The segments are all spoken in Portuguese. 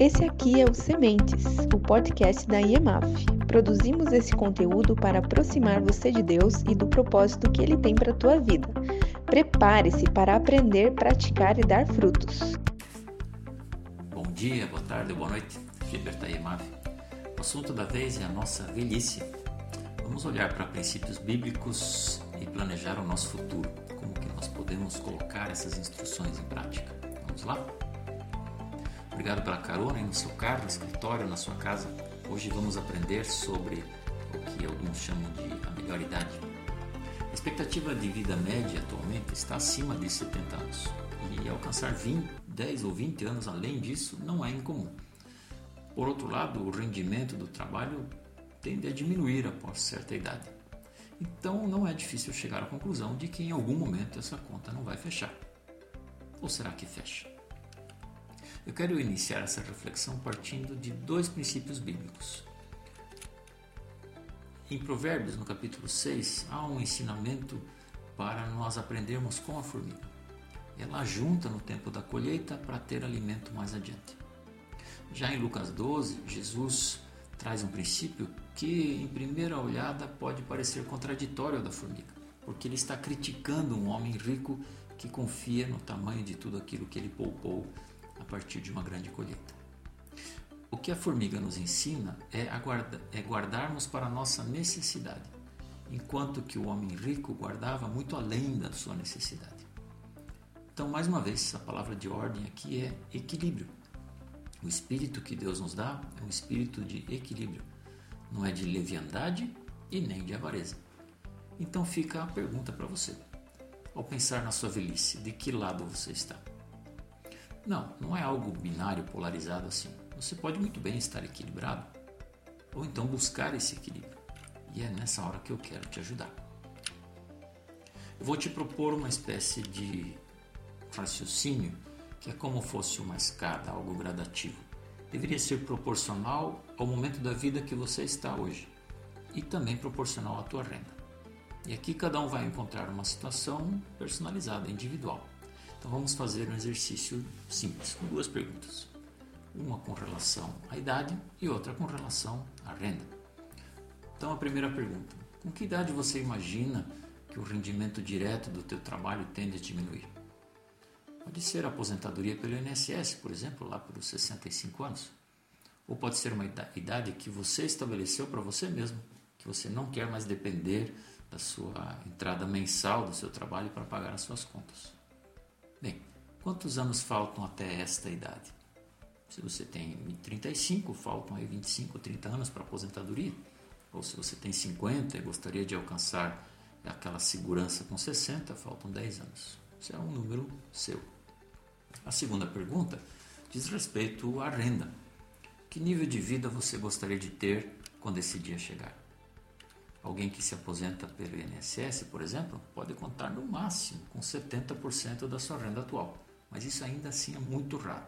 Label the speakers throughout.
Speaker 1: Esse aqui é o Sementes, o podcast da IEMAF. Produzimos esse conteúdo para aproximar você de Deus e do propósito que Ele tem para a tua vida. Prepare-se para aprender, praticar e dar frutos.
Speaker 2: Bom dia, boa tarde, boa noite. Gilbert da IEMAF. O assunto da vez é a nossa velhice. Vamos olhar para princípios bíblicos e planejar o nosso futuro. Como que nós podemos colocar essas instruções em prática? Vamos lá? Obrigado pela carona aí no seu carro, no escritório, na sua casa. Hoje vamos aprender sobre o que alguns chamam de a melhor idade. A expectativa de vida média atualmente está acima de 70 anos e alcançar 20, 10 ou 20 anos além disso não é incomum. Por outro lado, o rendimento do trabalho tende a diminuir após certa idade. Então não é difícil chegar à conclusão de que em algum momento essa conta não vai fechar. Ou será que fecha? Eu quero iniciar essa reflexão partindo de dois princípios bíblicos. Em Provérbios, no capítulo 6, há um ensinamento para nós aprendermos com a formiga. Ela junta no tempo da colheita para ter alimento mais adiante. Já em Lucas 12, Jesus traz um princípio que, em primeira olhada, pode parecer contraditório da formiga, porque ele está criticando um homem rico que confia no tamanho de tudo aquilo que ele poupou a partir de uma grande colheita. O que a formiga nos ensina é, aguarda, é guardarmos para nossa necessidade, enquanto que o homem rico guardava muito além da sua necessidade. Então, mais uma vez, a palavra de ordem aqui é equilíbrio. O espírito que Deus nos dá é um espírito de equilíbrio, não é de leviandade e nem de avareza. Então fica a pergunta para você. Ao pensar na sua velhice, de que lado você está? Não, não é algo binário, polarizado assim. Você pode muito bem estar equilibrado ou então buscar esse equilíbrio. E é nessa hora que eu quero te ajudar. Eu vou te propor uma espécie de raciocínio que é como fosse uma escada, algo gradativo. Deveria ser proporcional ao momento da vida que você está hoje e também proporcional à tua renda. E aqui cada um vai encontrar uma situação personalizada, individual. Então vamos fazer um exercício simples, com duas perguntas. Uma com relação à idade e outra com relação à renda. Então a primeira pergunta: com que idade você imagina que o rendimento direto do teu trabalho tende a diminuir? Pode ser a aposentadoria pelo INSS, por exemplo, lá pelos 65 anos. Ou pode ser uma idade que você estabeleceu para você mesmo, que você não quer mais depender da sua entrada mensal do seu trabalho para pagar as suas contas. Bem, quantos anos faltam até esta idade? Se você tem 35, faltam aí 25, 30 anos para aposentadoria. Ou se você tem 50 e gostaria de alcançar aquela segurança com 60, faltam 10 anos. Isso é um número seu. A segunda pergunta diz respeito à renda. Que nível de vida você gostaria de ter quando esse dia chegar? Alguém que se aposenta pelo INSS, por exemplo, pode contar no máximo com 70% da sua renda atual, mas isso ainda assim é muito raro.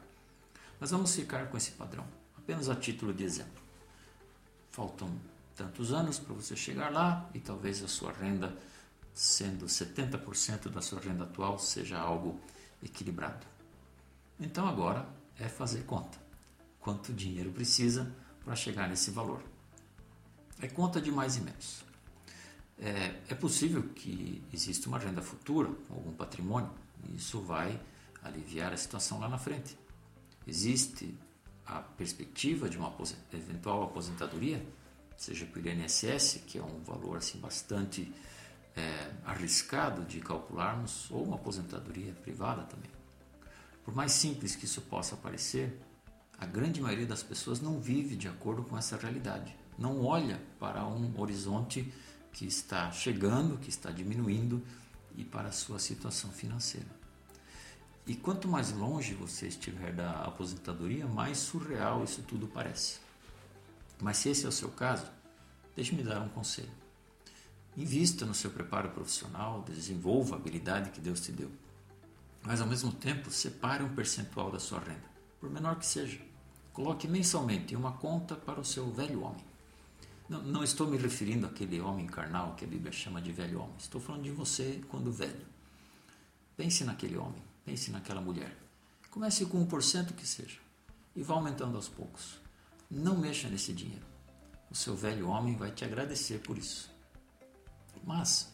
Speaker 2: Mas vamos ficar com esse padrão, apenas a título de exemplo. Faltam tantos anos para você chegar lá e talvez a sua renda, sendo 70% da sua renda atual, seja algo equilibrado. Então agora é fazer conta. Quanto dinheiro precisa para chegar nesse valor? É conta de mais e menos. É, é possível que exista uma renda futura, algum patrimônio, e isso vai aliviar a situação lá na frente. Existe a perspectiva de uma eventual aposentadoria, seja por INSS, que é um valor assim bastante é, arriscado de calcularmos, ou uma aposentadoria privada também. Por mais simples que isso possa parecer, a grande maioria das pessoas não vive de acordo com essa realidade não olha para um horizonte que está chegando, que está diminuindo e para a sua situação financeira. E quanto mais longe você estiver da aposentadoria, mais surreal isso tudo parece. Mas se esse é o seu caso, deixe-me dar um conselho. Invista no seu preparo profissional, desenvolva a habilidade que Deus te deu. Mas ao mesmo tempo, separe um percentual da sua renda, por menor que seja. Coloque mensalmente em uma conta para o seu velho homem. Não, não, estou me referindo àquele homem carnal que a Bíblia chama de velho homem. Estou falando de você quando velho. Pense naquele homem, pense naquela mulher. Comece com 1% que seja. e vá aumentando aos poucos. Não mexa nesse dinheiro. O seu velho homem vai te agradecer por isso. Mas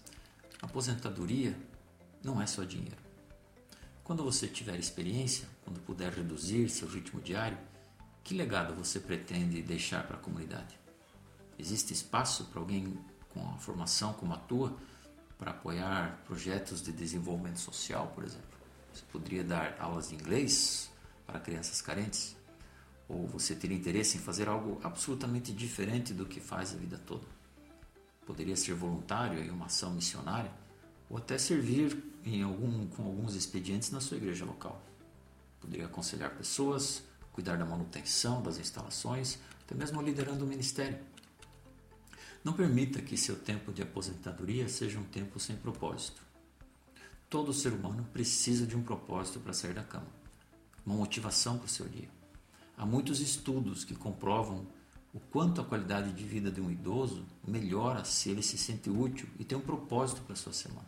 Speaker 2: aposentadoria não é só dinheiro. Quando você tiver experiência, quando puder reduzir seu ritmo diário, que legado você pretende deixar para a comunidade? Existe espaço para alguém com a formação como a tua para apoiar projetos de desenvolvimento social, por exemplo? Você poderia dar aulas de inglês para crianças carentes? Ou você teria interesse em fazer algo absolutamente diferente do que faz a vida toda? Poderia ser voluntário em uma ação missionária? ou até servir em algum, com alguns expedientes na sua igreja local. Poderia aconselhar pessoas, cuidar da manutenção das instalações, até mesmo liderando o ministério. Não permita que seu tempo de aposentadoria seja um tempo sem propósito. Todo ser humano precisa de um propósito para sair da cama, uma motivação para o seu dia. Há muitos estudos que comprovam o quanto a qualidade de vida de um idoso melhora se ele se sente útil e tem um propósito para a sua semana.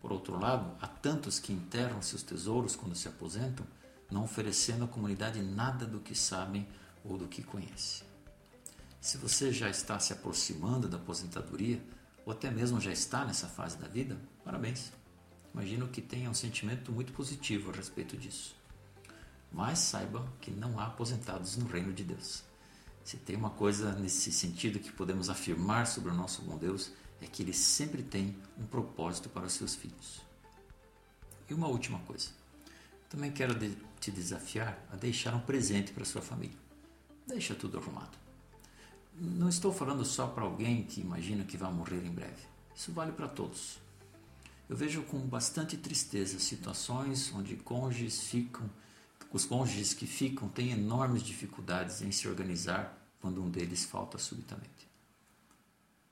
Speaker 2: Por outro lado, há tantos que enterram seus tesouros quando se aposentam, não oferecendo à comunidade nada do que sabem ou do que conhecem. Se você já está se aproximando da aposentadoria, ou até mesmo já está nessa fase da vida, parabéns. Imagino que tenha um sentimento muito positivo a respeito disso. Mas saiba que não há aposentados no reino de Deus. Se tem uma coisa nesse sentido que podemos afirmar sobre o nosso bom Deus, é que ele sempre tem um propósito para os seus filhos. E uma última coisa. Também quero te desafiar a deixar um presente para sua família. Deixa tudo arrumado. Não estou falando só para alguém que imagina que vai morrer em breve. Isso vale para todos. Eu vejo com bastante tristeza situações onde cônjuges ficam, os cônjuges que ficam têm enormes dificuldades em se organizar quando um deles falta subitamente.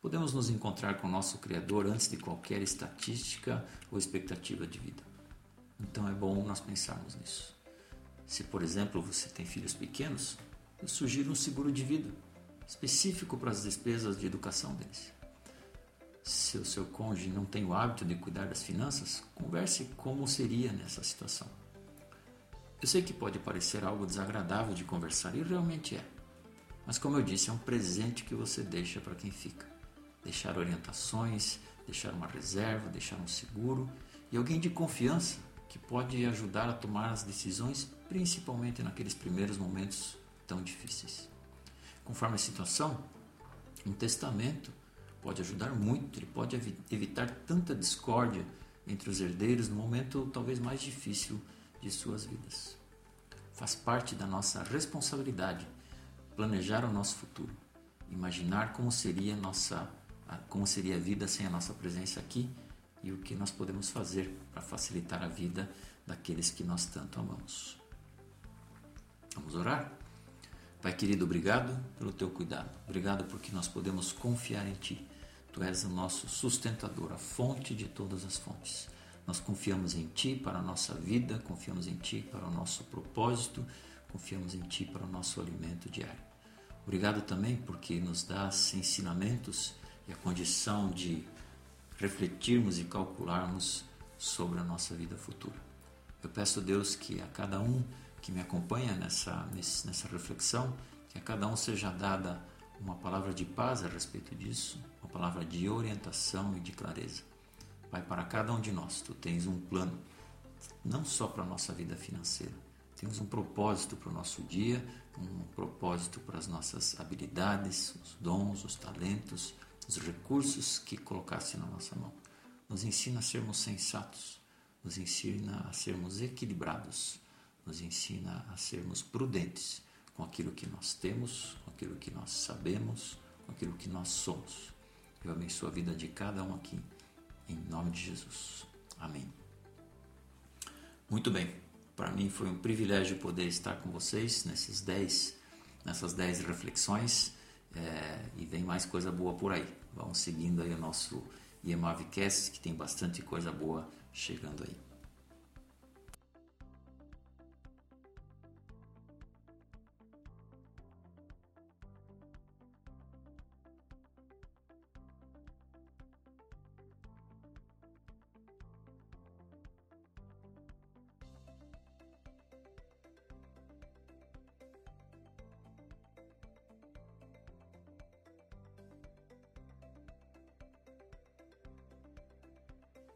Speaker 2: Podemos nos encontrar com o nosso Criador antes de qualquer estatística ou expectativa de vida. Então é bom nós pensarmos nisso. Se, por exemplo, você tem filhos pequenos, eu sugiro um seguro de vida específico para as despesas de educação deles. Se o seu cônjuge não tem o hábito de cuidar das finanças, converse como seria nessa situação. Eu sei que pode parecer algo desagradável de conversar e realmente é. Mas, como eu disse, é um presente que você deixa para quem fica deixar orientações, deixar uma reserva, deixar um seguro e alguém de confiança que pode ajudar a tomar as decisões, principalmente naqueles primeiros momentos tão difíceis. Conforme a situação, um testamento pode ajudar muito, ele pode evitar tanta discórdia entre os herdeiros no momento talvez mais difícil de suas vidas. Faz parte da nossa responsabilidade planejar o nosso futuro, imaginar como seria nossa como seria a vida sem a nossa presença aqui e o que nós podemos fazer para facilitar a vida daqueles que nós tanto amamos. Vamos orar? Pai querido, obrigado pelo teu cuidado. Obrigado porque nós podemos confiar em ti. Tu és o nosso sustentador, a fonte de todas as fontes. Nós confiamos em ti para a nossa vida, confiamos em ti para o nosso propósito, confiamos em ti para o nosso alimento diário. Obrigado também porque nos dás ensinamentos e a condição de refletirmos e calcularmos sobre a nossa vida futura. Eu peço a Deus que a cada um que me acompanha nessa, nessa reflexão, que a cada um seja dada uma palavra de paz a respeito disso, uma palavra de orientação e de clareza. Pai, para cada um de nós, tu tens um plano, não só para a nossa vida financeira, temos um propósito para o nosso dia, um propósito para as nossas habilidades, os dons, os talentos, os recursos que colocasse na nossa mão. Nos ensina a sermos sensatos, nos ensina a sermos equilibrados, nos ensina a sermos prudentes com aquilo que nós temos, com aquilo que nós sabemos, com aquilo que nós somos. Eu abençoo a vida de cada um aqui, em nome de Jesus. Amém. Muito bem, para mim foi um privilégio poder estar com vocês nesses dez, nessas dez reflexões. É, e vem mais coisa boa por aí. Vamos seguindo aí o nosso IEMAVcast, que tem bastante coisa boa chegando aí.